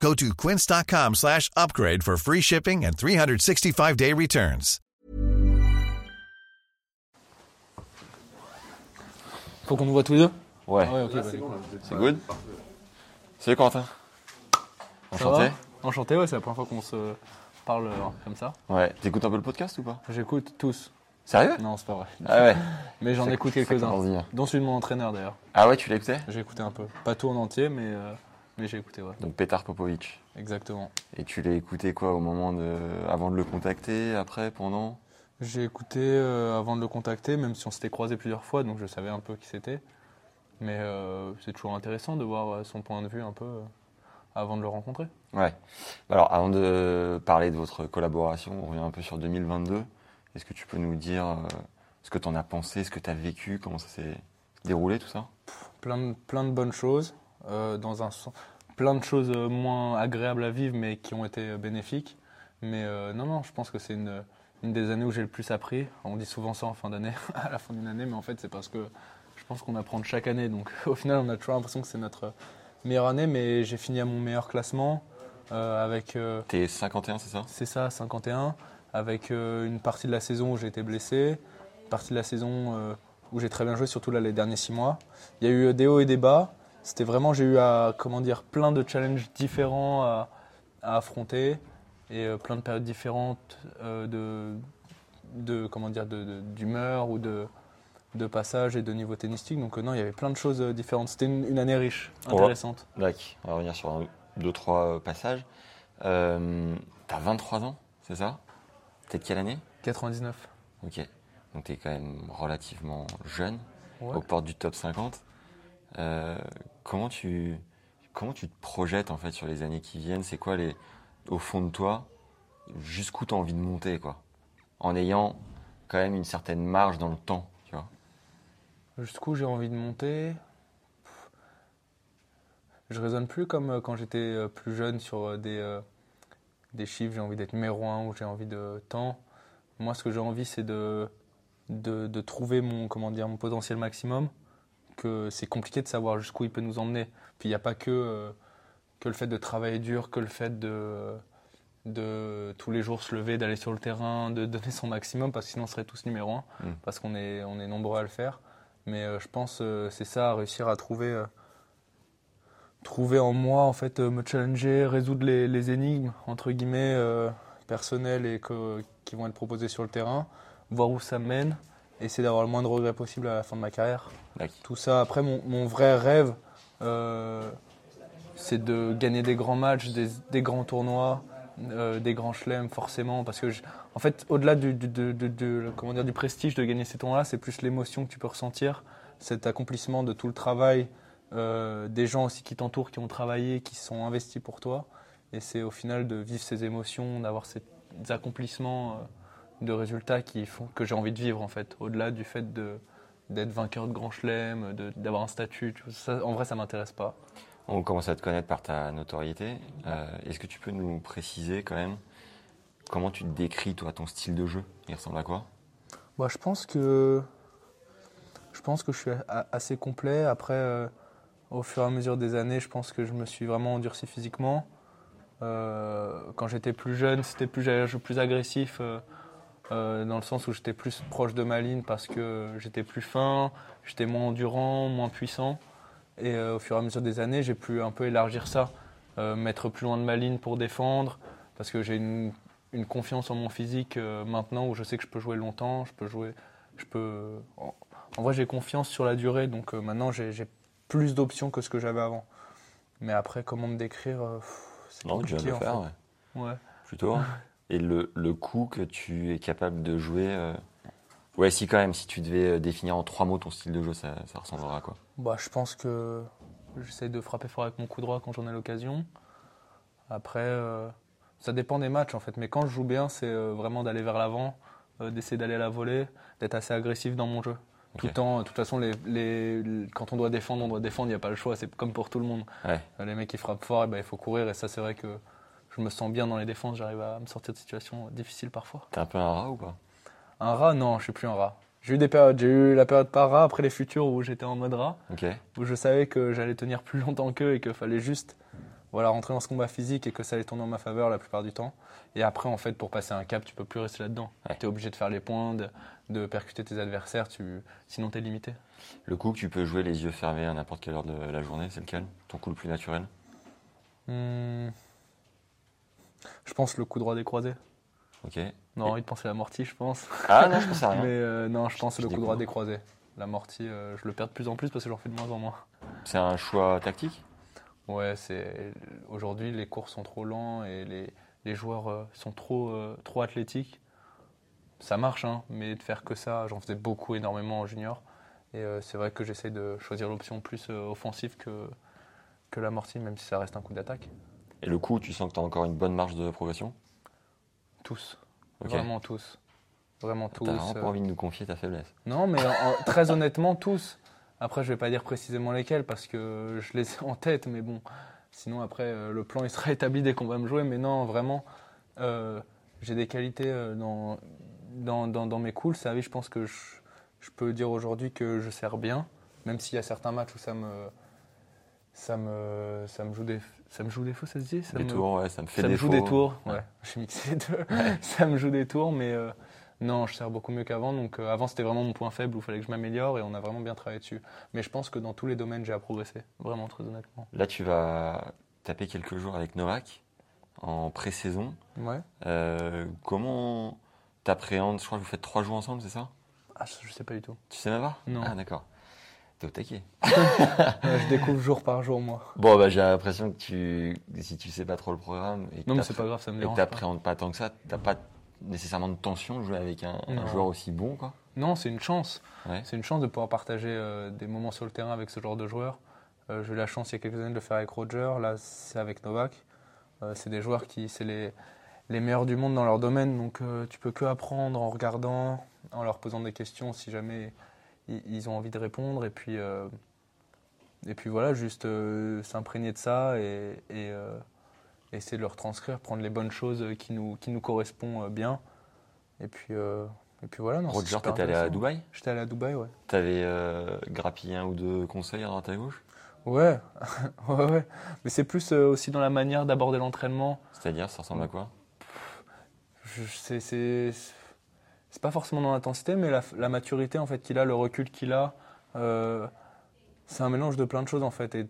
Go to quince.com slash upgrade for free shipping and 365-day returns. Faut qu'on nous voit tous les deux? Ouais. Ouais, ok. bah, C'est good? Salut Quentin. Ça Enchanté. va? Enchanté, ouais, c'est la première fois qu'on se parle euh, comme ça. Ouais. T'écoutes un peu le podcast ou pas? J'écoute tous. Sérieux? Non, c'est pas vrai. Ah ouais. Mais j'en écoute quelques-uns. Dont celui de mon entraîneur d'ailleurs. Ah ouais, tu l'as écouté J'ai écouté un peu. Pas tout en entier, mais, euh, mais j'ai écouté, ouais. Donc Petar Popovic. Exactement. Et tu l'as écouté quoi au moment de. avant de le contacter, après, pendant? J'ai écouté euh, avant de le contacter, même si on s'était croisé plusieurs fois, donc je savais un peu qui c'était. Mais euh, c'est toujours intéressant de voir euh, son point de vue un peu euh, avant de le rencontrer. Ouais. Alors avant de parler de votre collaboration, on revient un peu sur 2022. Est-ce que tu peux nous dire ce que tu en as pensé, ce que tu as vécu, comment ça s'est déroulé tout ça? Plein de, plein de bonnes choses, euh, dans un sens- plein de choses euh, moins agréables à vivre, mais qui ont été euh, bénéfiques. Mais euh, non, non, je pense que c'est une, une des années où j'ai le plus appris. On dit souvent ça en fin d'année, à la fin d'une année, mais en fait, c'est parce que je pense qu'on apprend de chaque année. Donc au final, on a toujours l'impression que c'est notre meilleure année, mais j'ai fini à mon meilleur classement euh, avec. T'es 51, c'est ça? C'est ça, 51, avec une partie de la saison où j'ai été blessé, une partie de la saison où j'ai très bien joué, surtout là les derniers six mois. Il y a eu des hauts et des bas. C'était vraiment, j'ai eu à, comment dire, plein de challenges différents à, à affronter et euh, plein de périodes différentes euh, de, de, comment dire, d'humeur ou de, de passage et de niveau tennistique. Donc euh, non, il y avait plein de choses différentes. C'était une, une année riche, intéressante. On va revenir sur un, deux, trois passages. T'as 23 ans, c'est ça? T'es de quelle année? 99. Ok. Donc t'es quand même relativement jeune, Ouais. aux portes du top 50. Euh, comment tu comment tu te projettes en fait sur les années qui viennent? C'est quoi les au fond de toi jusqu'où tu as envie de monter quoi? En ayant quand même une certaine marge dans le temps, tu vois? Jusqu'où j'ai envie de monter? Pff. Je raisonne plus comme euh, quand j'étais euh, plus jeune sur des, des chiffres, j'ai envie d'être numéro un ou j'ai envie de temps. Moi, ce que j'ai envie, c'est de, de, de trouver mon, comment dire, mon potentiel maximum, que c'est compliqué de savoir jusqu'où il peut nous emmener. Puis il n'y a pas que, euh, que le fait de travailler dur, que le fait de, de tous les jours se lever, d'aller sur le terrain, de donner son maximum, parce que sinon on serait tous numéro un, Mm. parce qu'on est, on est nombreux à le faire. Mais euh, je pense euh, c'est ça, réussir à trouver, euh, trouver en moi, en fait, me challenger, résoudre les, les énigmes, entre guillemets, personnelles et que- qui vont être proposées sur le terrain, voir où ça mène, essayer d'avoir le moins de regrets possible à la fin de ma carrière. Tout ça, après, mon, mon vrai rêve, euh, c'est de gagner des grands matchs, des, des grands tournois, euh, des grands chelems, forcément. Parce que, je- en fait, au-delà du, comment dire, du prestige de gagner ces tournois-là, c'est plus l'émotion que tu peux ressentir, cet accomplissement de tout le travail, euh, des gens aussi qui t'entourent, qui ont travaillé, qui sont investis pour toi. Et c'est au final de vivre ces émotions, d'avoir ces accomplissements de résultats qui font que j'ai envie de vivre, en fait. Au-delà du fait de d'être vainqueur de grand chelem, de- d'avoir un statut. tu vois, ça, en vrai, ça m'intéresse pas. On commence à te connaître par ta notoriété. Euh, Est-ce que tu peux nous préciser quand même comment tu te décris toi ton style de jeu? Il ressemble à quoi? Bah, je pense que je pense que je suis assez complet. Après, euh, au fur et à mesure des années, je pense que je me suis vraiment endurci physiquement. Euh, quand j'étais plus jeune, c'était plus agressif, euh, dans le sens où j'étais plus proche de ma ligne parce que j'étais plus fin, j'étais moins endurant, moins puissant. Et euh, au fur et à mesure des années, j'ai pu un peu élargir ça, euh, mettre plus loin de ma ligne pour défendre, parce que j'ai une, une confiance en mon physique maintenant où je sais que je peux jouer longtemps, je peux jouer, je peux. En, vrai, j'ai confiance sur la durée, donc maintenant j'ai plus d'options que ce que j'avais avant. Mais après, comment me décrire Non, tu compliqué le faire, fait. ouais. Ouais. plutôt. Et le, le coup que tu es capable de jouer. euh, Ouais, si quand même, si tu devais euh, définir en trois mots ton style de jeu, ça, ça ressemblera à quoi? Bah, je pense que j'essaie de frapper fort avec mon coup droit quand j'en ai l'occasion. Après, euh, ça dépend des matchs en fait. Mais quand je joue bien, c'est vraiment d'aller vers l'avant, euh, d'essayer d'aller à la volée, d'être assez agressif dans mon jeu. Tout le temps, de toute façon, les, les- les- quand on doit défendre, on doit défendre, il n'y a pas le choix, c'est comme pour tout le monde. Ouais. Les mecs qui frappent fort, ben, il faut courir, et ça, c'est vrai que je me sens bien dans les défenses, j'arrive à me sortir de situations difficiles parfois. T'es un peu un rat ou pas? Un rat, non, je suis plus un rat. J'ai eu des périodes, j'ai eu la période par rat, après les futurs où j'étais en mode rat, où je savais que j'allais tenir plus longtemps qu'eux et qu'il fallait juste voilà, rentrer dans ce combat physique et que ça allait tourner en ma faveur la plupart du temps. Et après, en fait, pour passer un cap, tu peux plus rester là-dedans. Ouais. Tu es obligé de faire les points, de, de percuter tes adversaires, tu... sinon tu es limité. Le coup que tu peux jouer les yeux fermés à n'importe quelle heure de la journée, c'est lequel? Ton coup le plus naturel? Hmm. Je pense le coup droit décroisé. Ok. On a envie de penser à l'amorti, je pense. Ah non, je pense à rien. Mais euh, non, je pense Je le coup droit décroisé. L'amorti, euh, je le perds de plus en plus parce que j'en fais de moins en moins. C'est un choix tactique? Ouais, c'est aujourd'hui les cours sont trop lents et les, les joueurs euh, sont trop trop athlétiques. Ça marche, hein, mais de faire que ça, j'en faisais beaucoup, énormément en junior. Et c'est vrai que j'essaie de choisir l'option plus offensive que que l'amorti, même si ça reste un coup d'attaque. Et le coup, tu sens que tu as encore une bonne marge de progression? Tous, vraiment tous, vraiment tous. T'as vraiment euh, pas envie de nous confier ta faiblesse Non, mais en- très honnêtement, tous. Après, je vais pas dire précisément lesquels parce que je les ai en tête, mais bon. Sinon, après, euh, le plan il sera établi dès qu'on va me jouer. Mais non, vraiment, euh, j'ai des qualités euh, dans, dans, dans, dans mes coups. Le service, je pense que je, je peux dire aujourd'hui que je sers bien, même s'il y a certains matchs où ça me, ça me, ça me joue des, ça me joue des faux, ça se dit ça Des me- tours, ouais, ça me fait ça me défaut. joue des tours, ouais. Mixé ça me joue des tours, mais euh, non, je sers beaucoup mieux qu'avant. Donc euh, avant, c'était vraiment mon point faible où il fallait que je m'améliore et on a vraiment bien travaillé dessus. Mais je pense que dans tous les domaines, j'ai à progresser. Vraiment, très honnêtement. Là, tu vas taper quelques jours avec Novak en pré-saison. Ouais. Euh, comment t'appréhendes? Je crois que vous faites trois jours ensemble, c'est ça? Ah, je je sais pas du tout. Tu sais même pas? Non. Ah, d'accord. T'es au taquet. Je découvre jour par jour, moi. Bon, bah, j'ai l'impression que tu, si tu sais pas trop le programme et que Non, mais pas grave, ça me et que dérange pas. t'appréhendes pas tant que ça, t'as pas nécessairement de tension de jouer avec un, joueur aussi bon, quoi. Non, c'est une chance. Ouais. C'est une chance de pouvoir partager euh, des moments sur le terrain avec ce genre de joueurs. Euh, j'ai eu la chance il y a quelques années de le faire avec Roger, là c'est avec Novak. Euh, c'est des joueurs qui, c'est les, les meilleurs du monde dans leur domaine, donc euh, tu peux que apprendre en regardant, en leur posant des questions si jamais ils, ils ont envie de répondre. Et puis, euh, et puis voilà, juste euh, s'imprégner de ça et, et, euh, essayer de leur transcrire, prendre les bonnes choses qui nous, qui nous correspondent bien. Et puis, et puis voilà. non, Roger, t'étais allé à. Dubaï? J'étais allé à Dubaï, ouais. T'avais grappillé un ou deux conseils à droite à gauche? Ouais, ouais, ouais. Mais c'est plus aussi dans la manière d'aborder l'entraînement. C'est-à-dire, ça ressemble à quoi? C'est, c'est, pas forcément dans l'intensité, mais la, maturité en fait qu'il a, le recul qu'il a, euh, c'est un mélange de plein de choses en fait. Tu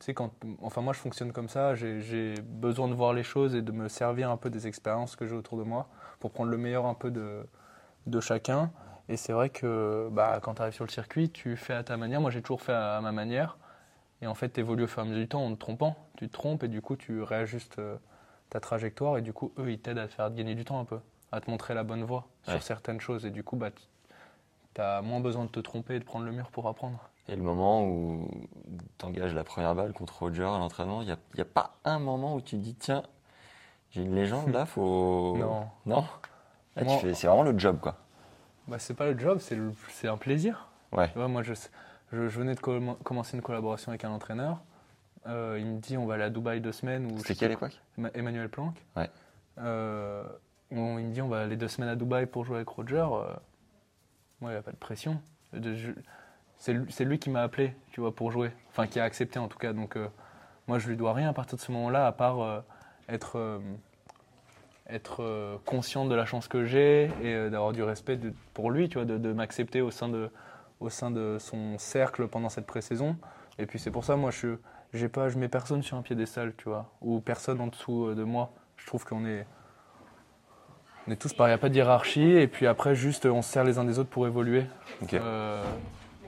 sais, quand, enfin moi je fonctionne comme ça, j'ai, besoin de voir les choses et de me servir un peu des expériences que j'ai autour de moi pour prendre le meilleur un peu de, de chacun. Et c'est vrai que bah, quand tu arrives sur le circuit, tu fais à ta manière. Moi j'ai toujours fait à, ma manière. Et en fait, tu évolues au fur et à mesure du temps en te trompant. Tu te trompes et du coup, tu réajustes euh, ta trajectoire. Et du coup, eux, ils t'aident à te faire gagner du temps un peu, à te montrer la bonne voie Ouais. sur certaines choses. Et du coup, bah, tu as moins besoin de te tromper et de prendre le mur pour apprendre. Et le moment où tu engages la première balle contre Roger à l'entraînement, il n'y a, y a pas un moment où tu te dis tiens, j'ai une légende là, faut. Non. Non? C'est vraiment le job quoi. Bah, c'est pas le job, c'est, un plaisir. Ouais. Moi, je, je, je venais de com- commencer une collaboration avec un entraîneur. Euh, il me dit on va aller à Dubaï deux semaines. C'était quelle époque? Emma- Emmanuel Planck. Ouais. Euh, on- il me dit on va aller deux semaines à Dubaï pour jouer avec Roger. Euh, moi, il n'y a pas de pression. C'est lui, qui m'a appelé, tu vois, pour jouer. Enfin, qui a accepté en tout cas. Donc, euh, moi, je lui dois rien à partir de ce moment-là, à part euh, être, euh, conscient de la chance que j'ai et d'avoir du respect pour lui, tu vois, de, m'accepter au sein de, son cercle pendant cette pré-saison. Et puis c'est pour ça, moi, je je mets personne sur un piédestal, tu vois, ou personne en dessous de moi. Je trouve qu'on est, on est tous pareils, il n'y a pas de hiérarchie. Et puis après, juste, on se sert les uns des autres pour évoluer. Euh,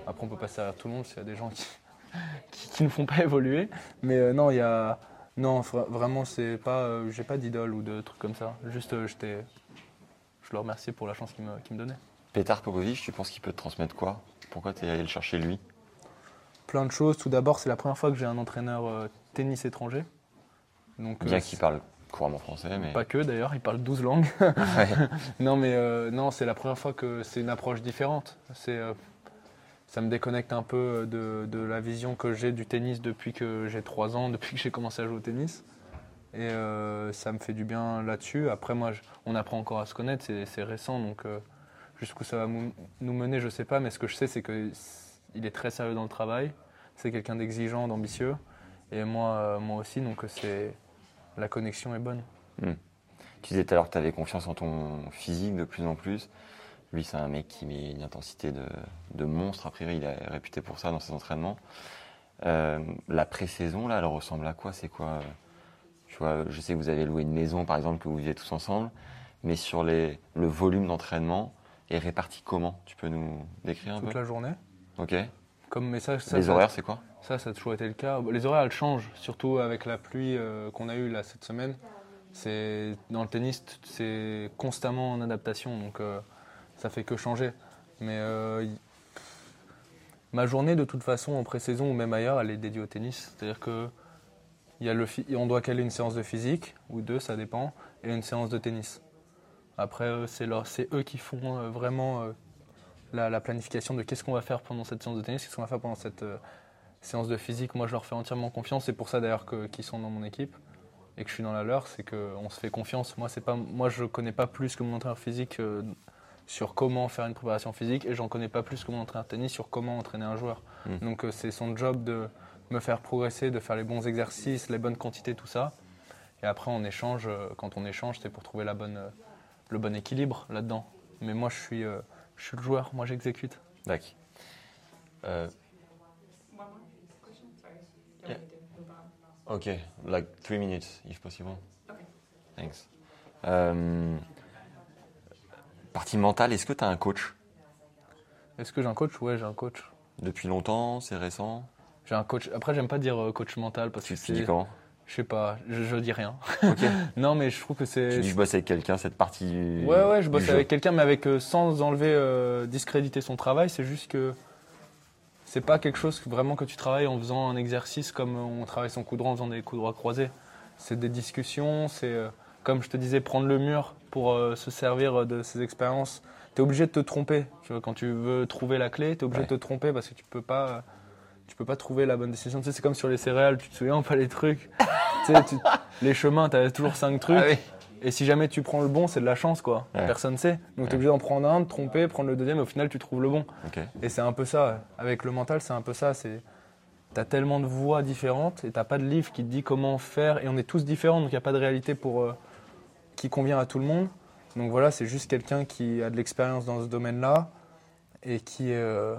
après, on peut pas se servir tout le monde s'il y a des gens qui, qui, qui ne font pas évoluer. Mais euh, non, il y a, non, vra- vraiment, c'est pas, euh, j'ai pas d'idole ou de trucs comme ça. Juste, euh, j'étais, je le remercie pour la chance qu'il me, qu'il me donnait. Petar Popovic, tu penses qu'il peut te transmettre quoi? Pourquoi tu es allé le chercher lui? Plein de choses. Tout d'abord, c'est la première fois que j'ai un entraîneur tennis étranger. Donc, Bien qu'il parle couramment français, mais. Pas que d'ailleurs, il parle 12 langues. Ouais. non, mais euh, non, c'est la première fois que c'est une approche différente. C'est, euh, ça me déconnecte un peu de, de la vision que j'ai du tennis depuis que j'ai 3 ans, depuis que j'ai commencé à jouer au tennis. Et euh, ça me fait du bien là-dessus. Après, moi, je- on apprend encore à se connaître, c'est, c'est récent, donc euh, jusqu'où ça va nous mener, je sais pas. Mais ce que je sais, c'est qu'il est très sérieux dans le travail. C'est quelqu'un d'exigeant, d'ambitieux. Et moi, euh, moi aussi, donc euh, c'est, la connexion est bonne. Tu disais tout à l'heure que tu avais confiance en ton physique de plus en plus. Lui, c'est un mec qui met une intensité de, de monstre. A priori, il est réputé pour ça dans ses entraînements. Euh, la pré-saison, là, elle ressemble à quoi? C'est quoi? Tu vois, je sais que vous avez loué une maison, par exemple, que vous vivez tous ensemble. Mais sur les, le volume d'entraînement est réparti comment? Tu peux nous décrire un Toute peu? la journée. Ok. Comme message, ça, les ça- horaires, c'est quoi? Ça, ça a toujours été le cas. Les horaires, elles changent, surtout avec la pluie euh, qu'on a eue là cette semaine. C'est dans le tennis, c'est constamment en adaptation, donc euh, ça fait que changer. Mais euh, ma journée, de toute façon, en pré-saison ou même ailleurs, elle est dédiée au tennis. C'est-à-dire que y a le on doit caler une séance de physique ou deux, ça dépend, et une séance de tennis. Après, euh, c'est eux qui font vraiment la, la planification de qu'est-ce qu'on va faire pendant cette séance de tennis, qu'est-ce qu'on va faire pendant cette euh, séance de physique. Moi, je leur fais entièrement confiance. C'est pour ça d'ailleurs qu'ils sont dans mon équipe et que je suis dans la leur, c'est qu'on se fait confiance. Moi, pas, moi, je connais pas plus que mon entraîneur physique euh, sur comment faire une préparation physique et j'en connais pas plus que mon entraîneur tennis sur comment entraîner un joueur. Mm. Donc, euh, c'est son job de me faire progresser, de faire les bons exercices, les bonnes quantités, tout ça. Et après, on échange. quand on échange, c'est pour trouver la bonne, le bon équilibre là-dedans. Mais moi, je suis, euh, je suis le joueur. Moi, j'exécute. D'accord. Euh, Yeah. ok, like three minutes, if possible. Okay. Thanks. Euh, partie mentale, est-ce que tu as un coach? Est-ce que j'ai un coach? Ouais, j'ai un coach. Depuis longtemps, c'est récent? J'ai un coach. Après, j'aime pas dire euh, coach mental parce Tu que te dis c'est. comment? Je sais pas, je, je dis rien. Ok. non, mais je trouve que c'est. Tu dis je bosse avec quelqu'un, cette partie du. Ouais, ouais, je bosse avec quelqu'un, mais avec euh, sans enlever, euh, discréditer son travail. C'est juste que c'est pas quelque chose que- vraiment que tu travailles en faisant un exercice comme on travaille son coup droit en faisant des coups droits croisés. C'est des discussions, c'est euh, comme je te disais, prendre le mur pour se servir de ces expériences. Tu es obligé de te tromper. Tu vois, quand tu veux trouver la clé, tu es obligé Ouais. de te tromper parce que tu peux pas. Tu peux pas trouver la bonne décision. Tu sais, c'est comme sur les céréales, tu te souviens pas les trucs. tu sais, tu- les chemins, tu as toujours cinq trucs. Ah oui. Et si jamais tu prends le bon, c'est de la chance, quoi. Ouais. Personne sait. Donc tu es obligé d'en prendre un, de tromper, prendre le deuxième, et au final tu trouves le bon. Et c'est un peu ça. Avec le mental, c'est un peu ça. C'est T'as tellement de voix différentes et t'as pas de livre qui te dit comment faire. Et on est tous différents, donc il n'y a pas de réalité pour euh, qui convient à tout le monde. Donc voilà, c'est juste quelqu'un qui a de l'expérience dans ce domaine-là et qui euh,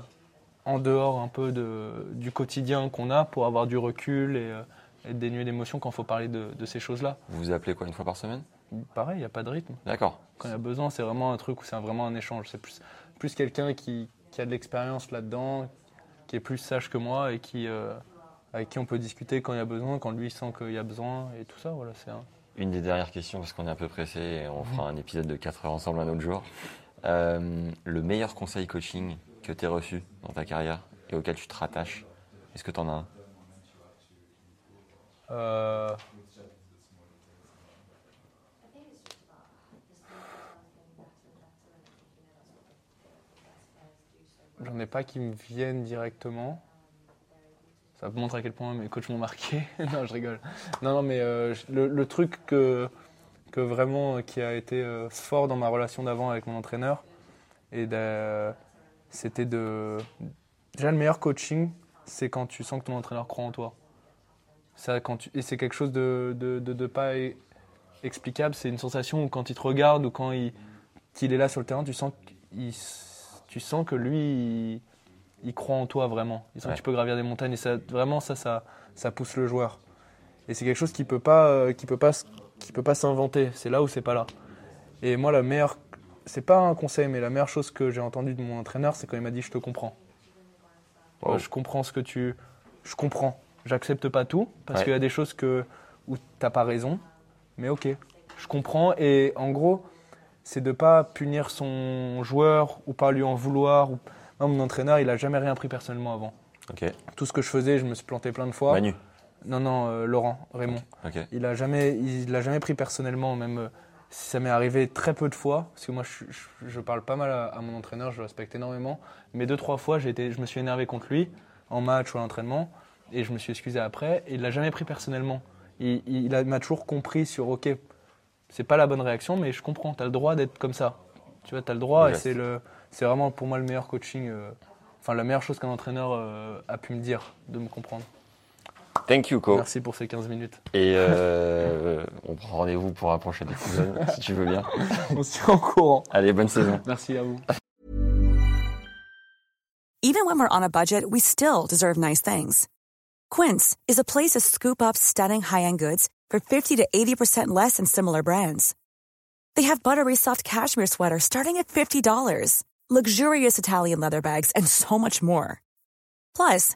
en dehors un peu de, du quotidien qu'on a pour avoir du recul et, euh, être dénué d'émotion quand il faut parler de, de ces choses-là. Vous vous appelez quoi une fois par semaine? Pareil, il n'y a pas de rythme. D'accord. Quand il y a besoin, c'est vraiment un truc où c'est vraiment un échange. C'est plus, plus quelqu'un qui, qui a de l'expérience là-dedans, qui est plus sage que moi et qui, euh, avec qui on peut discuter quand il y a besoin, quand lui sent qu'il y a besoin et tout ça. Voilà, c'est un- Une des dernières questions, parce qu'on est un peu pressé et on fera un épisode de 4 heures ensemble un autre jour. Euh, le meilleur conseil coaching que tu aies reçu dans ta carrière et auquel tu te rattaches, est-ce que tu en as un? Euh, J'en ai pas qui me viennent directement. Ça montre à quel point mes coachs m'ont marqué. non, je rigole. Non, non, mais euh, le, truc que, que vraiment euh, qui a été fort dans ma relation d'avant avec mon entraîneur, et de- c'était de. Déjà, le meilleur coaching, c'est quand tu sens que ton entraîneur croit en toi. Ça, quand tu, et c'est quelque chose de, de, de- de pas e- explicable. C'est une sensation où quand il te regarde ou quand il, qu'il est là sur le terrain, tu sens, qu'il tu sens que lui, il, il croit en toi vraiment. Il sent Ouais. que tu peux gravir des montagnes. Et ça, vraiment, ça, ça, ça pousse le joueur. Et c'est quelque chose qui peut pas, euh, qui peut pas, qui peut pas s'inventer. C'est là ou c'est pas là. Et moi, la meilleure, c'est pas un conseil, mais la meilleure chose que j'ai entendue de mon entraîneur, c'est quand il m'a dit je te comprends. Wow. Je comprends ce que tu, je comprends. J'accepte pas tout parce Ouais. qu'il y a des choses que où t'as pas raison, mais ok, je comprends. Et en gros, c'est de pas punir son joueur ou pas lui en vouloir. Ou... Moi, mon entraîneur, il a jamais rien pris personnellement avant. Ok. Tout ce que je faisais, je me suis planté plein de fois. Manu. Non, non, euh, Laurent, Raymond. Ok. Il a jamais, il l'a jamais pris personnellement, même euh, ça m'est arrivé très peu de fois, parce que moi je, je- je parle pas mal à, à mon entraîneur, je le respecte énormément, mais deux trois fois été, je me suis énervé contre lui en match ou à l'entraînement et je me suis excusé après et il l'a jamais pris personnellement. Il, m'a toujours compris sur ok, c'est pas la bonne réaction, mais je comprends, tu as le droit d'être comme ça. Tu vois, tu as le droit et c'est le, c'est vraiment pour moi le meilleur coaching, euh, enfin la meilleure chose qu'un entraîneur euh, a pu me dire, de me comprendre. Thank you, Co. Merci pour ces 15 minutes. Et euh, on prend rendez-vous pour un prochain épisode, si tu veux bien. On se tient en courant. Allez, bonne saison. Merci à vous. Even when we're on a budget, we still deserve nice things. Quince is a place to scoop up stunning high-end goods for 50 to 80% less than similar brands. They have buttery soft cashmere sweaters starting at $50, luxurious Italian leather bags, and so much more. Plus,